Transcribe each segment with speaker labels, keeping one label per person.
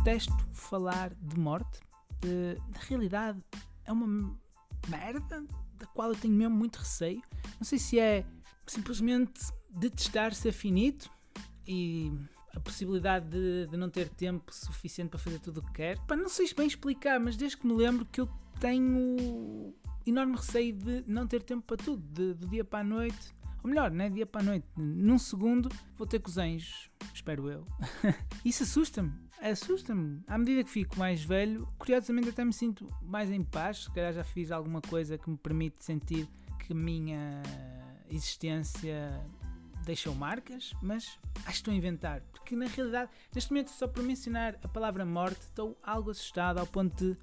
Speaker 1: detesto falar de morte. Na realidade, é uma merda da qual eu tenho mesmo muito receio. Não sei se é simplesmente detestar ser finito e a possibilidade de, de, não ter tempo suficiente para fazer tudo o que quer. Não sei bem explicar, mas desde que me lembro que eu tenho enorme receio de não ter tempo para tudo, de, do dia para a noite. Ou melhor, né? dia para a noite. Num segundo vou ter com os anjos, espero eu. Isso assusta-me, assusta-me. À medida que fico mais velho, curiosamente até me sinto mais em paz. Se calhar já fiz alguma coisa que me permite sentir que a minha existência deixou marcas, mas acho que estou a inventar. Porque na realidade, neste momento, só por mencionar a palavra morte, estou algo assustado ao ponto de.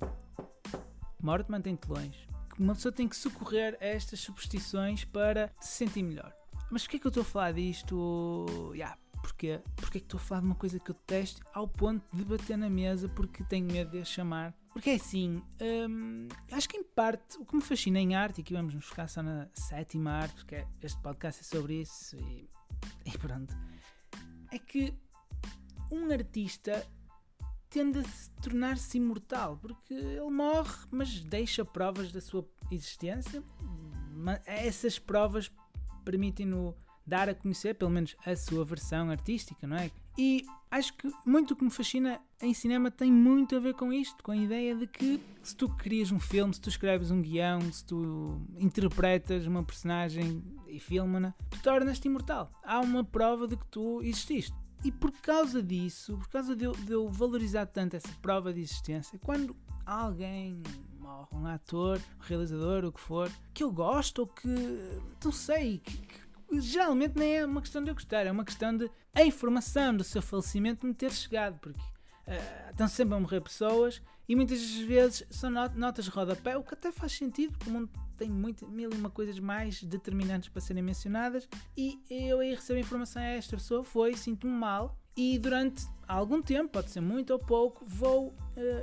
Speaker 1: Morte mantém-te longe. Uma pessoa tem que socorrer a estas superstições para se sentir melhor. Mas porquê é que eu estou a falar disto? Yeah, Porquê? Porque é que estou a falar de uma coisa que eu detesto ao ponto de bater na mesa porque tenho medo de a chamar? Porque é assim, hum, acho que em parte o que me fascina em arte, e aqui vamos nos focar só na sétima arte, porque é, este podcast é sobre isso e, e pronto, é que um artista tende a se tornar-se imortal, porque ele morre, mas deixa provas da sua existência. Essas provas permitem-no dar a conhecer, pelo menos, a sua versão artística, não é? E acho que muito o que me fascina em cinema tem muito a ver com isto, com a ideia de que se tu crias um filme, se tu escreves um guião, se tu interpretas uma personagem e filma-na, tu tornas-te imortal. Há uma prova de que tu exististe. E por causa disso, por causa de eu, de eu valorizar tanto essa prova de existência, quando alguém morre, um ator, um realizador, o que for, que eu gosto ou que não sei, que, que geralmente nem é uma questão de eu gostar, é uma questão de a informação do seu falecimento me ter chegado, porque uh, estão sempre a morrer pessoas e muitas vezes são notas de rodapé, o que até faz sentido, porque o mundo tem muito, mil e uma coisas mais determinantes para serem mencionadas e eu aí recebo a informação a esta pessoa foi, sinto-me mal e durante algum tempo, pode ser muito ou pouco, vou uh,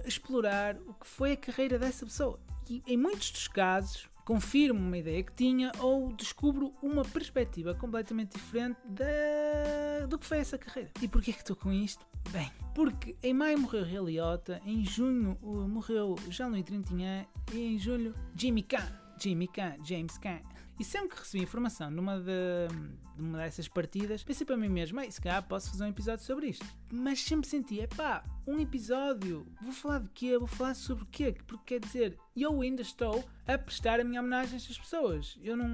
Speaker 1: explorar o que foi a carreira dessa pessoa. E em muitos dos casos, confirmo uma ideia que tinha ou descubro uma perspectiva completamente diferente da... do que foi essa carreira. E porquê que estou com isto? Bem, porque em maio morreu Ray em junho morreu Jean-Louis Trintignant e em julho Jimmy Kahn. Jimmy Kahn, James Kahn. E sempre que recebi informação numa de, de uma dessas partidas, pensei para mim mesmo, se calhar posso fazer um episódio sobre isto. Mas sempre senti, é pá, um episódio, vou falar de quê? Vou falar sobre o quê? Porque quer dizer, eu ainda estou a prestar a minha homenagem a estas pessoas. Eu não.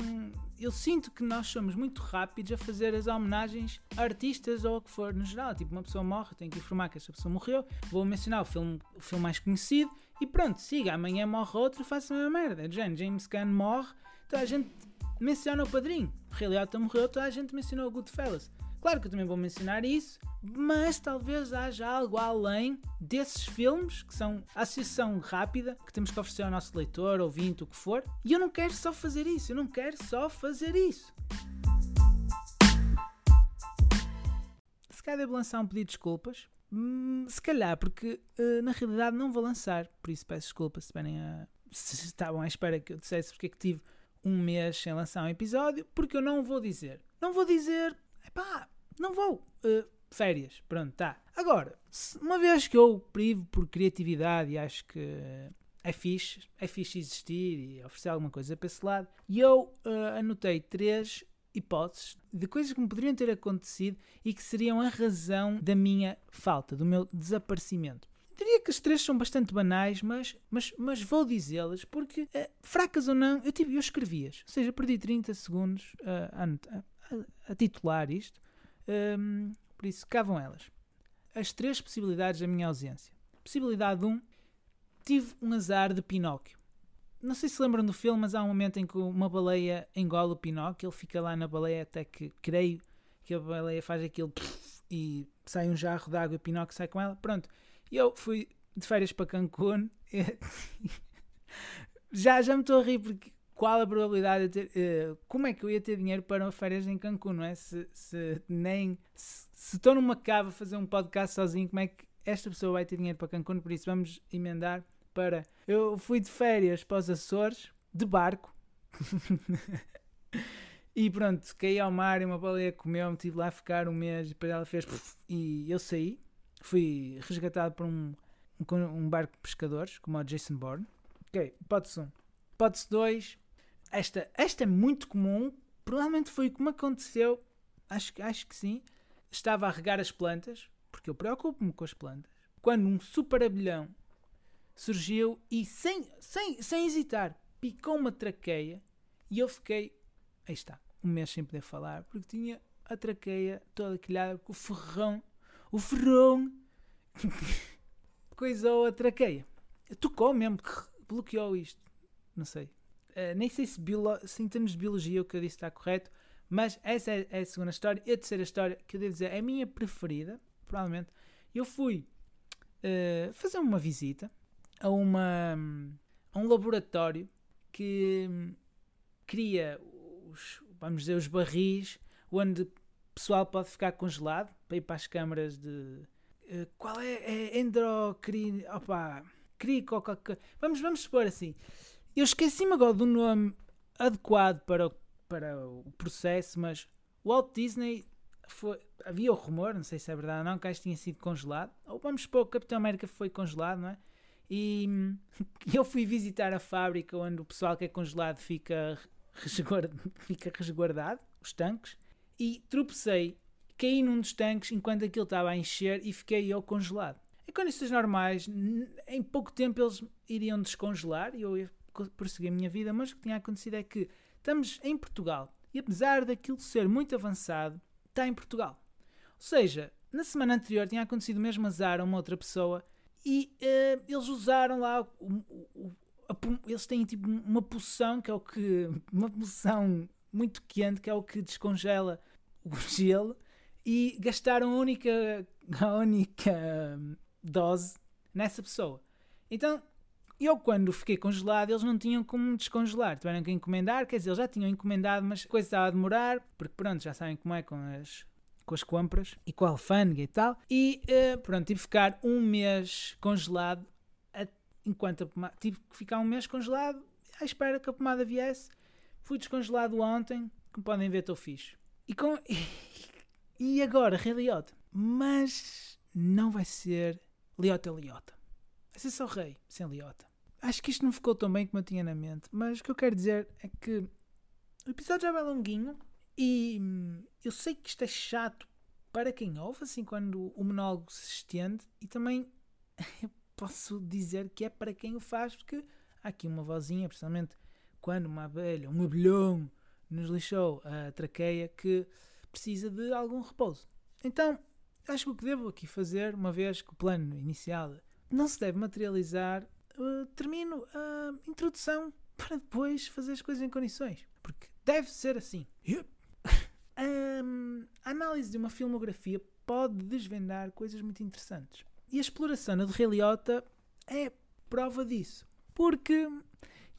Speaker 1: Eu sinto que nós somos muito rápidos a fazer as homenagens a artistas ou o que for no geral. Tipo, uma pessoa morre, tenho que informar que essa pessoa morreu, vou mencionar o filme, o filme mais conhecido e pronto, siga, amanhã morre outro, faça a mesma merda. James Gunn morre, toda a gente menciona o padrinho. Ray Liotta morreu, toda a gente mencionou o Goodfellas. Claro que eu também vou mencionar isso, mas talvez haja algo além desses filmes que são a associação rápida que temos que oferecer ao nosso leitor, ouvinte, o que for. E eu não quero só fazer isso, eu não quero só fazer isso. Se calhar devo lançar um pedido de desculpas. Hum, se calhar, porque uh, na realidade não vou lançar, por isso peço desculpas se, a, se estavam à espera que eu dissesse porque é que tive um mês sem lançar um episódio, porque eu não vou dizer. Não vou dizer, epá, não vou. Uh, férias, pronto, tá. Agora, uma vez que eu privo por criatividade e acho que é fixe, é fixe existir e oferecer alguma coisa para esse lado, e eu uh, anotei três hipóteses de coisas que me poderiam ter acontecido e que seriam a razão da minha falta, do meu desaparecimento. Diria que as três são bastante banais, mas, mas, mas vou dizê-las porque, uh, fracas ou não, eu, tive, eu escrevi-as. Ou seja, perdi 30 segundos uh, a, a, a, titular isto. Um, por isso, vão elas. As três possibilidades da minha ausência. Possibilidade 1. Um, tive um azar de Pinóquio. Não sei se lembram do filme, mas há um momento em que uma baleia engola o Pinóquio. Ele fica lá na baleia até que, creio, que a baleia faz aquilo e sai um jarro de água e o Pinóquio sai com ela. Pronto eu fui de férias para Cancún. já, já me estou a rir porque qual a probabilidade de ter. Uh, como é que eu ia ter dinheiro para férias em Cancún, não é? Se, se nem. Se estou numa cava a fazer um podcast sozinho, como é que esta pessoa vai ter dinheiro para Cancún? Por isso vamos emendar para. Eu fui de férias para os Açores, de barco. e pronto, caí ao mar e uma baleia comeu-me, tive lá a ficar um mês e depois ela fez. E eu saí fui resgatado por um, um, barco de pescadores, como o Jason Bourne. Ok, hipótese 1. Hipótese 2. Esta, esta é muito comum. Provavelmente foi o que me aconteceu. Acho, acho que sim. Estava a regar as plantas, porque eu preocupo-me com as plantas. Quando um super abelhão surgiu e, sem, sem, sem hesitar, picou uma traqueia e eu fiquei. Aí está, um mês sem poder falar, porque tinha a traqueia toda quilhada, porque o ferrão, o ferrão, coisou a traqueia. Tocou mesmo, bloqueou isto. Não sei. Uh, nem sei se, se, em termos de biologia o que eu disse está correto, mas essa é, é, a segunda história. E a terceira história, que eu devo dizer, é a minha preferida, provavelmente. Eu fui uh, fazer uma visita a, uma, a um laboratório que um, cria os, vamos dizer, os barris onde o pessoal pode ficar congelado para ir para as câmaras de. Uh, qual é? É endocrino. Opa! Crico, vamos, vamos supor assim. Eu esqueci-me agora do nome adequado para o, para o processo, mas Walt Disney foi, havia o rumor, não sei se é verdade ou não, que este tinha sido congelado. Ou vamos supor que o Capitão América foi congelado, não é? E eu fui visitar a fábrica onde o pessoal que é congelado fica, resguard, fica resguardado, os tanques, e tropecei, caí num dos tanques enquanto aquilo estava a encher e fiquei eu congelado. Em condições normais, em pouco tempo eles iriam descongelar e eu ia prosseguir a minha vida, mas o que tinha acontecido é que estamos em Portugal e apesar daquilo ser muito avançado, está em Portugal. Ou seja, na semana anterior tinha acontecido o mesmo azar a uma outra pessoa e uh, eles usaram lá o, o, a, eles têm tipo uma poção que é o que uma poção muito quente que é o que descongela o gelo e gastaram a única a única dose nessa pessoa. Então, eu quando fiquei congelado, eles não tinham como descongelar, tiveram que encomendar, quer dizer, eles já tinham encomendado, mas a coisa estava a demorar, porque pronto, já sabem como é com as, com as compras e com a alfândega e tal. E uh, pronto, tive que ficar um mês congelado, a, enquanto a pomada, tive que ficar um mês congelado à espera que a pomada viesse. Fui descongelado ontem, como podem ver, estou fixe. E, com, e, agora, Reliota. Mas não vai ser Liota Liota. Vai ser só rei, sem Liota. Acho que isto não ficou tão bem como eu tinha na mente, mas o que eu quero dizer é que o episódio já vai longuinho e hum, eu sei que isto é chato para quem ouve, assim, quando o monólogo se estende, e também posso dizer que é para quem o faz, porque há aqui uma vozinha, principalmente quando uma abelha, um abelhão, nos lixou a traqueia, que precisa de algum repouso. Então, acho que o que devo aqui fazer, uma vez que o plano inicial não se deve materializar, uh, termino a introdução para depois fazer as coisas em condições. Porque deve ser assim. um, a análise de uma filmografia pode desvendar coisas muito interessantes. E a exploração do Rei Liotta é prova disso. Porque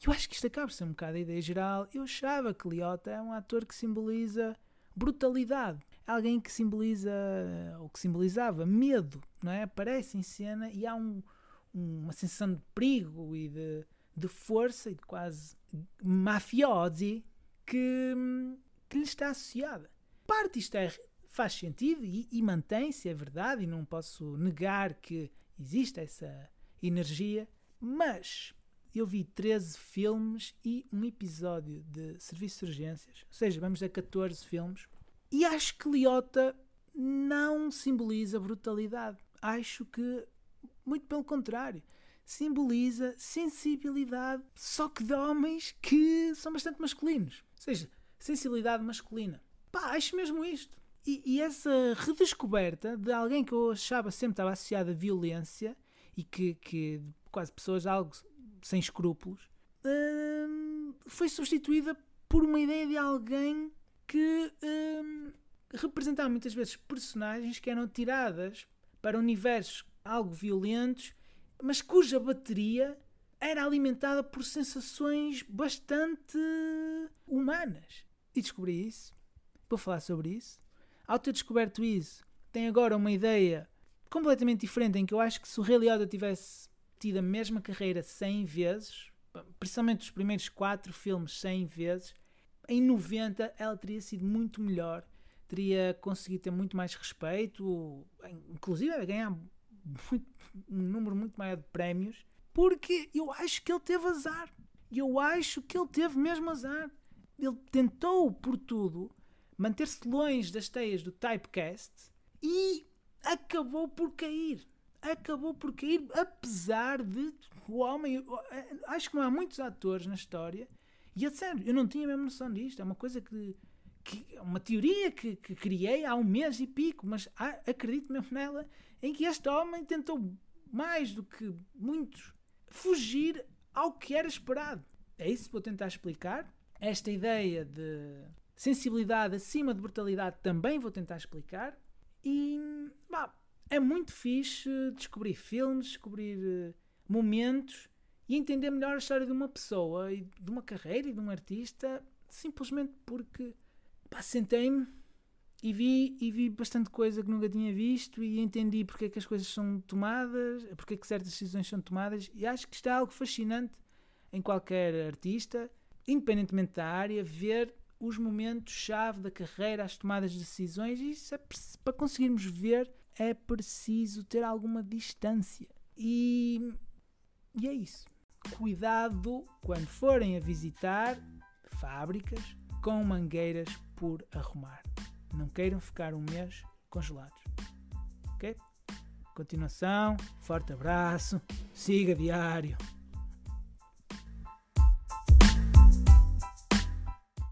Speaker 1: eu acho que isto acaba ser um bocado a ideia geral. Eu achava que Liotta é um ator que simboliza brutalidade alguém que simboliza, ou que simbolizava, medo, não é? Aparece em cena e há um, uma sensação de perigo e de, de força e de quase mafiosi que, que lhe está associada. Parte isto é, faz sentido e, e mantém-se, é verdade, e não posso negar que existe essa energia, mas eu vi 13 filmes e um episódio de Serviço de Urgências, ou seja, vamos a 14 filmes, e acho que Liota não simboliza brutalidade. Acho que, muito pelo contrário, simboliza sensibilidade, só que de homens que são bastante masculinos. Ou seja, sensibilidade masculina. Pá, acho mesmo isto. E, e, essa redescoberta de alguém que eu achava sempre estava associado à violência e que, que quase pessoas algo sem escrúpulos hum, foi substituída por uma ideia de alguém que hum, representavam muitas vezes personagens que eram tiradas para universos algo violentos, mas cuja bateria era alimentada por sensações bastante humanas. E descobri isso. Vou falar sobre isso. Ao ter descoberto isso, tenho agora uma ideia completamente diferente em que eu acho que se o Rei Liotta tivesse tido a mesma carreira 100 vezes, principalmente os primeiros 4 filmes 100 vezes, em 90 ela teria sido muito melhor, teria conseguido ter muito mais respeito, inclusive ganhar muito, um número muito maior de prémios, porque eu acho que ele teve azar. Eu acho que ele teve mesmo azar. Ele tentou, por tudo, manter-se longe das teias do typecast e acabou por cair. Acabou por cair, apesar de o homem. Acho que não há muitos atores na história. E é sério, eu não tinha mesmo noção disto. É uma coisa que. que uma teoria que, que criei há um mês e pico, mas acredito mesmo nela, em que este homem tentou mais do que muitos fugir ao que era esperado. É isso que vou tentar explicar. Esta ideia de sensibilidade acima de brutalidade também vou tentar explicar. E bah, é muito fixe descobrir filmes, descobrir uh, momentos e entender melhor a história de uma pessoa e de uma carreira e de um artista simplesmente porque sentei-me e vi, e vi bastante coisa que nunca tinha visto e entendi porque é que as coisas são tomadas, porque é que certas decisões são tomadas e acho que isto é algo fascinante em qualquer artista, independentemente da área, ver os momentos-chave da carreira, as tomadas de decisões e isso é, para conseguirmos ver é preciso ter alguma distância e, e é isso. Cuidado quando forem a visitar fábricas com mangueiras por arrumar. Não queiram ficar um mês congelados. Ok? Continuação, forte abraço, siga diário.